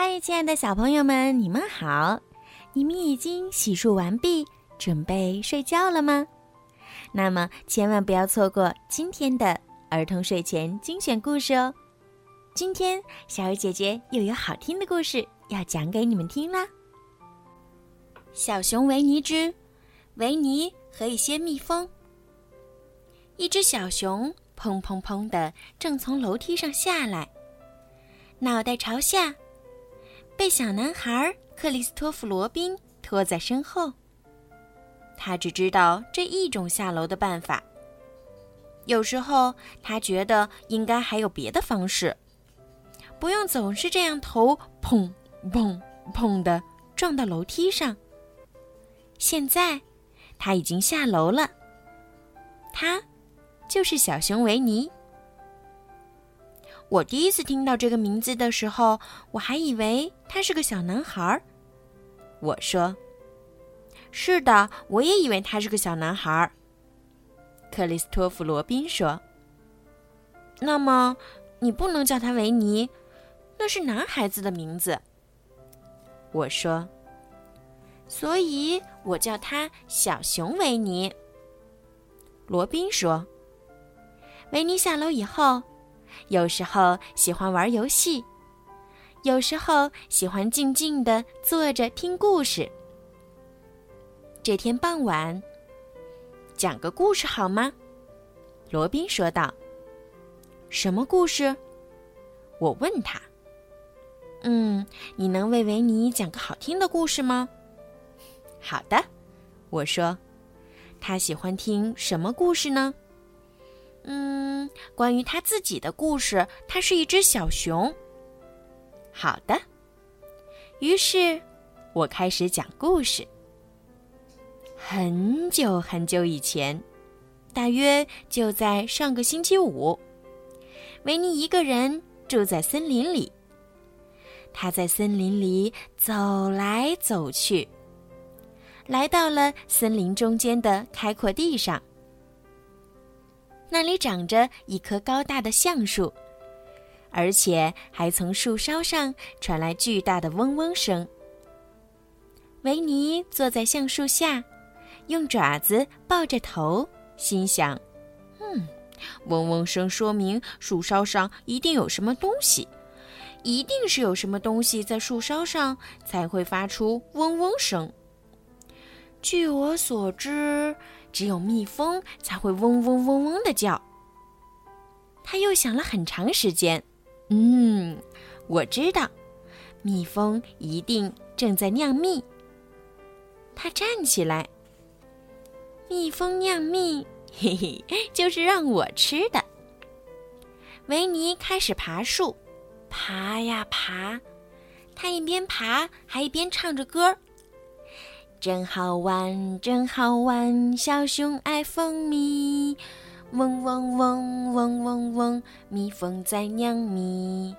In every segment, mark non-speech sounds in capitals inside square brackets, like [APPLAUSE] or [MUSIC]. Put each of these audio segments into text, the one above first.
嗨，亲爱的小朋友们，你们好！你们已经洗漱完毕，准备睡觉了吗？那么千万不要错过今天的儿童睡前精选故事哦！今天小鱼姐姐又有好听的故事要讲给你们听啦。小熊维尼之维尼和一些蜜蜂。一只小熊砰砰砰的正从楼梯上下来，脑袋朝下，被小男孩克里斯托弗·罗宾拖在身后。他只知道这一种下楼的办法。有时候他觉得应该还有别的方式，不用总是这样头砰砰砰的撞到楼梯上。现在他已经下楼了。他。就是小熊维尼。我第一次听到这个名字的时候，我还以为他是个小男孩。我说：“是的，我也以为他是个小男孩。”克里斯托弗·罗宾说：“那么，你不能叫他维尼，那是男孩子的名字。”我说：“所以我叫他小熊维尼。”罗宾说。维尼下楼以后，有时候喜欢玩游戏，有时候喜欢静静的坐着听故事。这天傍晚，讲个故事好吗？罗宾说道。什么故事？我问他。嗯，你能为维尼讲个好听的故事吗？好的，我说。他喜欢听什么故事呢？嗯，关于他自己的故事，他是一只小熊。好的，于是我开始讲故事。很久很久以前，大约就在上个星期五，维尼一个人住在森林里。他在森林里走来走去，来到了森林中间的开阔地上。那里长着一棵高大的橡树，而且还从树梢上传来巨大的嗡嗡声。维尼坐在橡树下，用爪子抱着头，心想：“嗯，嗡嗡声说明树梢上一定有什么东西，一定是有什么东西在树梢上才会发出嗡嗡声。”据我所知。只有蜜蜂才会嗡嗡嗡嗡的叫。他又想了很长时间，嗯，我知道，蜜蜂一定正在酿蜜。他站起来，蜜蜂酿蜜，嘿嘿，就是让我吃的。维尼开始爬树，爬呀爬，他一边爬还一边唱着歌儿。真好玩，真好玩，小熊爱蜂蜜，嗡嗡嗡嗡嗡嗡，蜜蜂在酿蜜。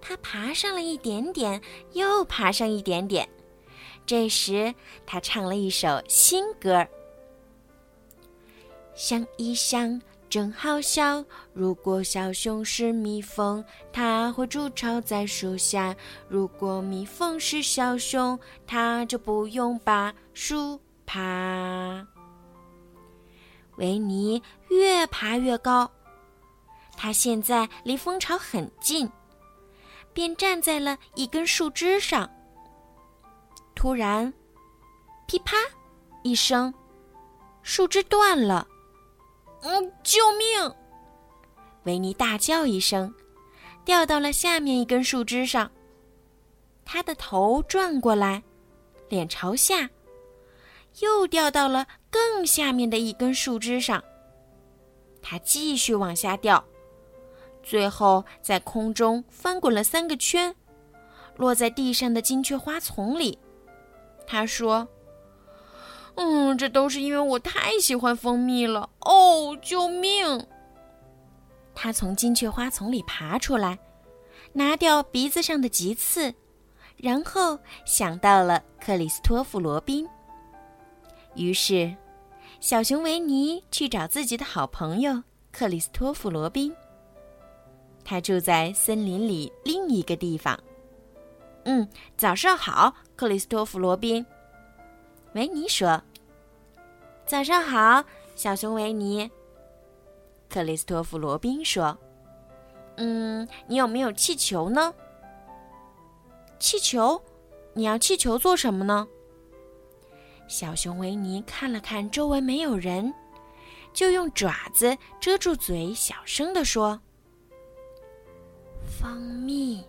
他爬上了一点点，又爬上一点点。这时，他唱了一首新歌想一想。真好笑！如果小熊是蜜蜂，它会筑巢在树下；如果蜜蜂是小熊，它就不用把树爬。维尼越爬越高，他现在离蜂巢很近，便站在了一根树枝上。突然，噼啪一声，树枝断了。嗯，救命！维尼大叫一声，掉到了下面一根树枝上。他的头转过来，脸朝下，又掉到了更下面的一根树枝上。他继续往下掉，最后在空中翻滚了三个圈，落在地上的金雀花丛里。他说。嗯，这都是因为我太喜欢蜂蜜了哦！救命！他从金雀花丛里爬出来，拿掉鼻子上的棘刺，然后想到了克里斯托弗·罗宾。于是，小熊维尼去找自己的好朋友克里斯托弗·罗宾。他住在森林里另一个地方，嗯，早上好，克里斯托弗·罗宾。维尼说：“早上好，小熊维尼。”克里斯托弗·罗宾说：“嗯，你有没有气球呢？气球？你要气球做什么呢？”小熊维尼看了看周围没有人，就用爪子遮住嘴，小声地说：“蜂蜜。”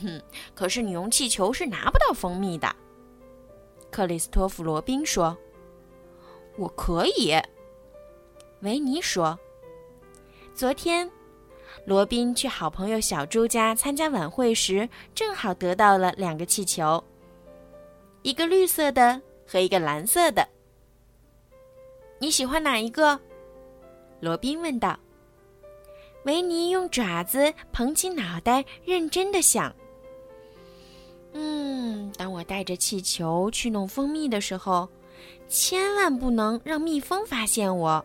哼，可是你用气球是拿不到蜂蜜的。克里斯托弗·罗宾说：“我可以。”维尼说：“昨天，罗宾去好朋友小猪家参加晚会时，正好得到了两个气球，一个绿色的和一个蓝色的。你喜欢哪一个？”罗宾问道。维尼用爪子捧起脑袋，认真的想。嗯，当我带着气球去弄蜂蜜的时候，千万不能让蜜蜂发现我。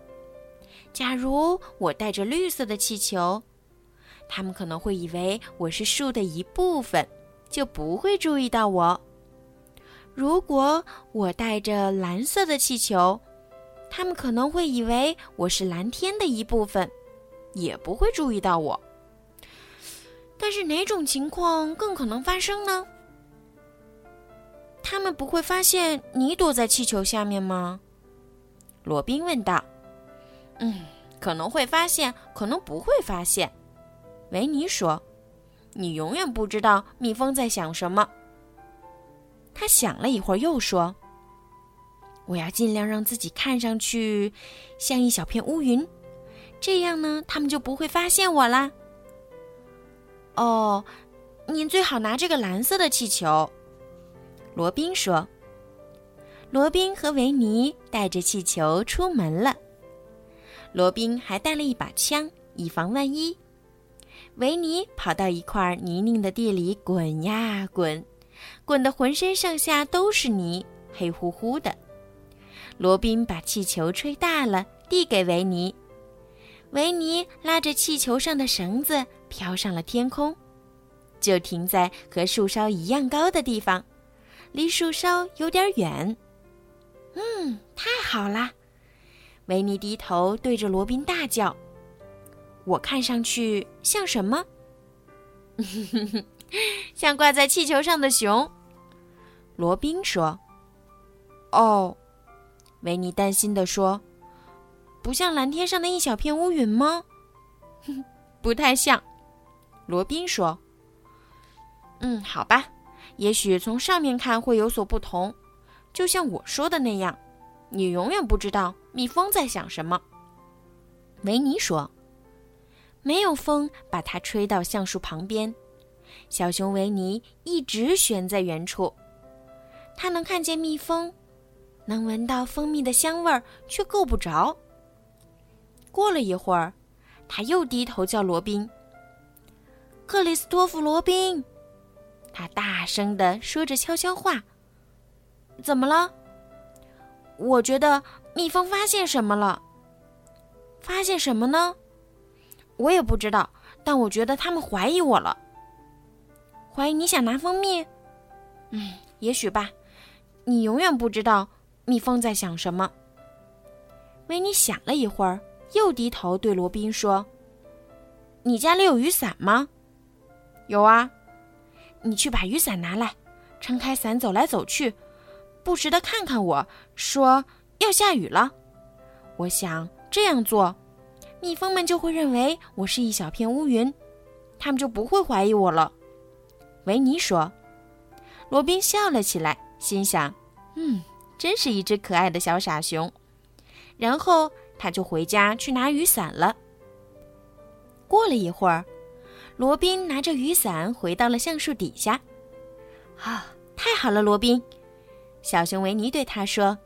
假如我带着绿色的气球，他们可能会以为我是树的一部分，就不会注意到我。如果我带着蓝色的气球，他们可能会以为我是蓝天的一部分，也不会注意到我。但是哪种情况更可能发生呢？他们不会发现你躲在气球下面吗？罗宾问道。“嗯，可能会发现，可能不会发现。”维尼说。“你永远不知道蜜蜂在想什么。”他想了一会儿，又说：“我要尽量让自己看上去像一小片乌云，这样呢，他们就不会发现我啦。”哦，您最好拿这个蓝色的气球。罗宾说：“罗宾和维尼带着气球出门了。罗宾还带了一把枪，以防万一。维尼跑到一块泥泞的地里滚呀滚，滚得浑身上下都是泥，黑乎乎的。罗宾把气球吹大了，递给维尼。维尼拉着气球上的绳子飘上了天空，就停在和树梢一样高的地方。”离树梢有点远，嗯，太好啦！维尼低头对着罗宾大叫：“我看上去像什么？[LAUGHS] 像挂在气球上的熊。”罗宾说：“哦。”维尼担心地说：“不像蓝天上的一小片乌云吗？”“ [LAUGHS] 不太像。”罗宾说：“嗯，好吧。”也许从上面看会有所不同，就像我说的那样，你永远不知道蜜蜂在想什么。维尼说：“没有风把它吹到橡树旁边，小熊维尼一直悬在原处。他能看见蜜蜂，能闻到蜂蜜的香味儿，却够不着。过了一会儿，他又低头叫罗宾：‘克里斯托弗·罗宾。’”他大声的说着悄悄话。怎么了？我觉得蜜蜂发现什么了。发现什么呢？我也不知道，但我觉得他们怀疑我了。怀疑你想拿蜂蜜？嗯，也许吧。你永远不知道蜜蜂在想什么。维尼想了一会儿，又低头对罗宾说：“你家里有雨伞吗？”“有啊。”你去把雨伞拿来，撑开伞走来走去，不时的看看我，说要下雨了。我想这样做，蜜蜂们就会认为我是一小片乌云，他们就不会怀疑我了。维尼说。罗宾笑了起来，心想：嗯，真是一只可爱的小傻熊。然后他就回家去拿雨伞了。过了一会儿。罗宾拿着雨伞回到了橡树底下。啊，太好了，罗宾！小熊维尼对他说：“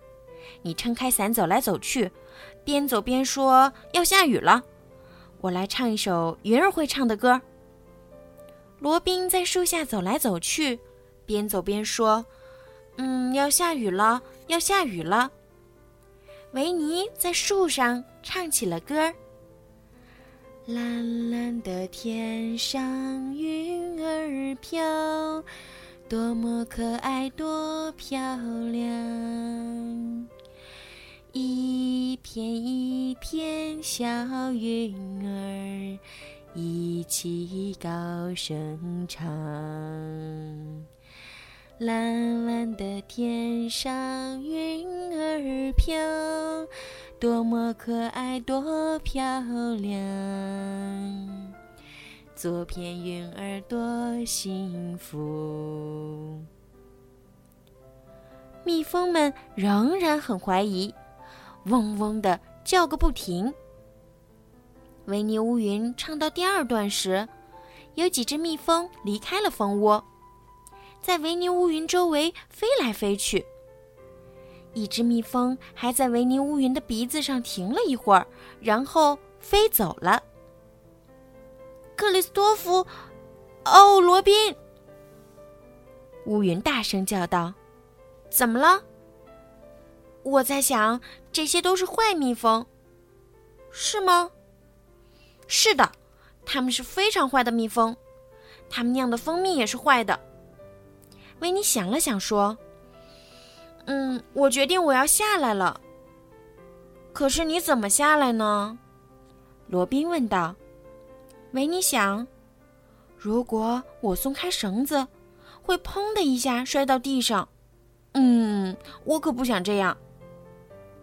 你撑开伞走来走去，边走边说要下雨了。我来唱一首云儿会唱的歌。”罗宾在树下走来走去，边走边说：“嗯，要下雨了，要下雨了。”维尼在树上唱起了歌儿。蓝蓝的天上，云儿飘多么可爱，多漂亮！一片一片小云儿，一起高声唱。蓝蓝的天上，云儿飘，多么可爱，多漂亮！做片云儿多幸福。蜜蜂们仍然很怀疑，嗡嗡的叫个不停。维尼乌云唱到第二段时，有几只蜜蜂离开了蜂窝，在维尼乌云周围飞来飞去。一只蜜蜂还在维尼乌云的鼻子上停了一会儿，然后飞走了。克里斯托弗，哦，罗宾！乌云大声叫道：“怎么了？”我在想，这些都是坏蜜蜂，是吗？是的，它们是非常坏的蜜蜂，它们酿的蜂蜜也是坏的。维尼想了想说：“嗯，我决定我要下来了。可是你怎么下来呢？”罗宾问道。维尼想，如果我松开绳子，会砰的一下摔到地上。嗯，我可不想这样。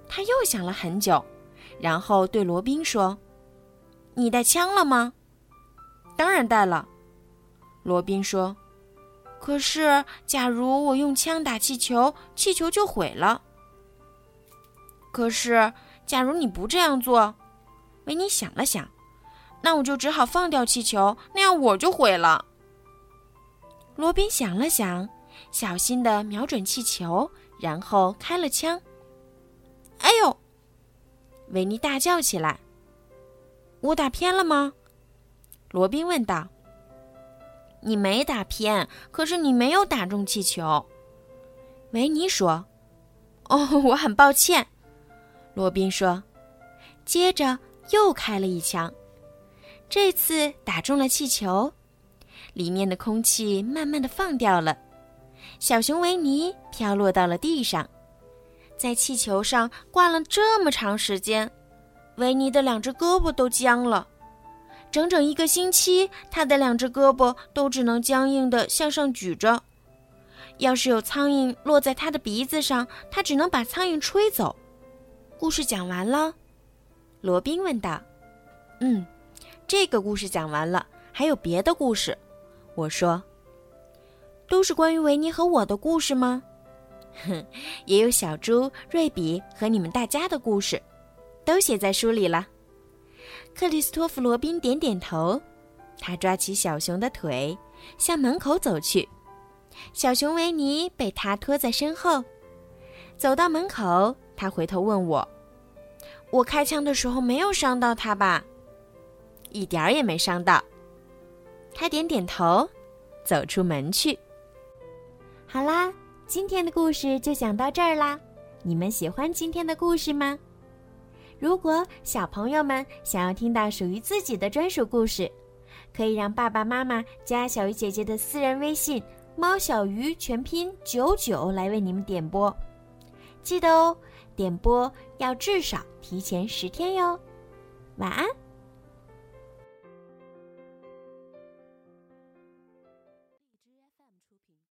他又想了很久，然后对罗宾说：“你带枪了吗？”“当然带了。”罗宾说。“可是，假如我用枪打气球，气球就毁了。”“可是，假如你不这样做。”维尼想了想。那我就只好放掉气球，那样我就毁了。罗宾想了想，小心的瞄准气球，然后开了枪。哎呦！维尼大叫起来：“我打偏了吗？”罗宾问道。“你没打偏，可是你没有打中气球。”维尼说。“哦，[LAUGHS] 我很抱歉。”罗宾说，接着又开了一枪。这次打中了气球，里面的空气慢慢的放掉了，小熊维尼飘落到了地上，在气球上挂了这么长时间，维尼的两只胳膊都僵了，整整一个星期，他的两只胳膊都只能僵硬的向上举着。要是有苍蝇落在他的鼻子上，他只能把苍蝇吹走。故事讲完了，罗宾问道：“嗯。”这个故事讲完了，还有别的故事。我说，都是关于维尼和我的故事吗？哼，[LAUGHS] 也有小猪、瑞比和你们大家的故事，都写在书里了。克里斯托弗·罗宾点点头，他抓起小熊的腿，向门口走去。小熊维尼被他拖在身后，走到门口，他回头问我：“我开枪的时候没有伤到他吧？”一点儿也没伤到。他点点头，走出门去。好啦，今天的故事就讲到这儿啦。你们喜欢今天的故事吗？如果小朋友们想要听到属于自己的专属故事，可以让爸爸妈妈加小鱼姐姐的私人微信“猫小鱼”全拼九九来为你们点播。记得哦，点播要至少提前十天哟。晚安。